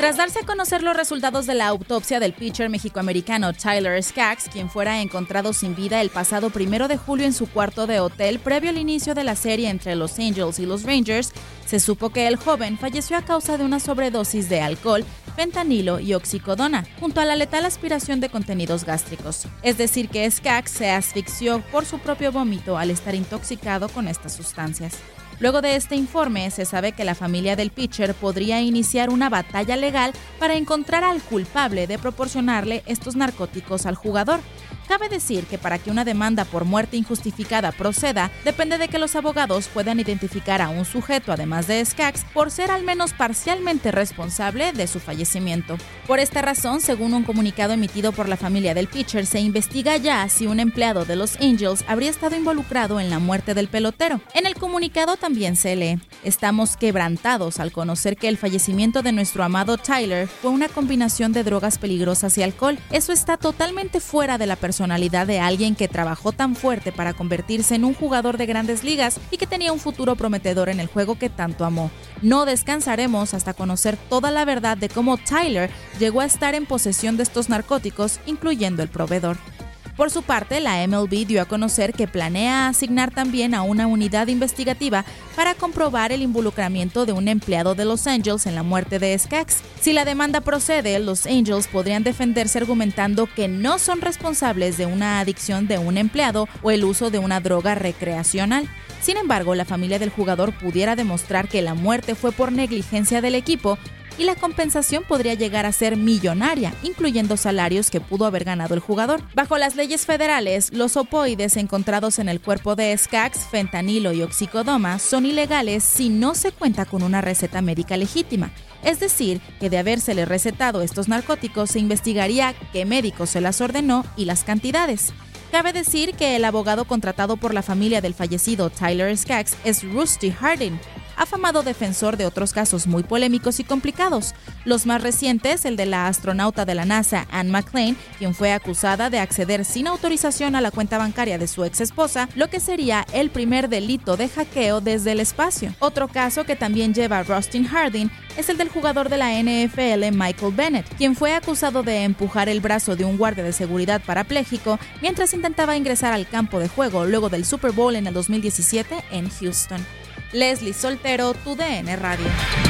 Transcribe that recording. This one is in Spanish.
Tras darse a conocer los resultados de la autopsia del pitcher mexicoamericano Tyler Skaggs, quien fuera encontrado sin vida el pasado primero de julio en su cuarto de hotel previo al inicio de la serie entre los Angels y los Rangers, se supo que el joven falleció a causa de una sobredosis de alcohol, fentanilo y oxicodona, junto a la letal aspiración de contenidos gástricos. Es decir, que Skaggs se asfixió por su propio vómito al estar intoxicado con estas sustancias. Luego de este informe, se sabe que la familia del pitcher podría iniciar una batalla legal para encontrar al culpable de proporcionarle estos narcóticos al jugador. Cabe decir que para que una demanda por muerte injustificada proceda, depende de que los abogados puedan identificar a un sujeto, además de Skaggs, por ser al menos parcialmente responsable de su fallecimiento. Por esta razón, según un comunicado emitido por la familia del pitcher, se investiga ya si un empleado de los Angels habría estado involucrado en la muerte del pelotero. En el comunicado también se lee, estamos quebrantados al conocer que el fallecimiento de nuestro amado Tyler fue una combinación de drogas peligrosas y alcohol. Eso está totalmente fuera de la personalidad de alguien que trabajó tan fuerte para convertirse en un jugador de grandes ligas y que tenía un futuro prometedor en el juego que tanto amó. No descansaremos hasta conocer toda la verdad de cómo Tyler llegó a estar en posesión de estos narcóticos, incluyendo el proveedor. Por su parte, la MLB dio a conocer que planea asignar también a una unidad investigativa para comprobar el involucramiento de un empleado de Los Angels en la muerte de Skaggs. Si la demanda procede, los Angels podrían defenderse argumentando que no son responsables de una adicción de un empleado o el uso de una droga recreacional. Sin embargo, la familia del jugador pudiera demostrar que la muerte fue por negligencia del equipo y la compensación podría llegar a ser millonaria, incluyendo salarios que pudo haber ganado el jugador. Bajo las leyes federales, los opoides encontrados en el cuerpo de Skaggs, fentanilo y oxicodoma son ilegales si no se cuenta con una receta médica legítima. Es decir, que de habérsele recetado estos narcóticos se investigaría qué médico se las ordenó y las cantidades. Cabe decir que el abogado contratado por la familia del fallecido Tyler Skaggs es Rusty Harding, afamado defensor de otros casos muy polémicos y complicados. Los más recientes, el de la astronauta de la NASA, Anne McClain, quien fue acusada de acceder sin autorización a la cuenta bancaria de su ex esposa, lo que sería el primer delito de hackeo desde el espacio. Otro caso que también lleva Rustin Harding es el del jugador de la NFL Michael Bennett, quien fue acusado de empujar el brazo de un guardia de seguridad parapléjico mientras intentaba ingresar al campo de juego luego del Super Bowl en el 2017 en Houston. Leslie Soltero, tu DN Radio.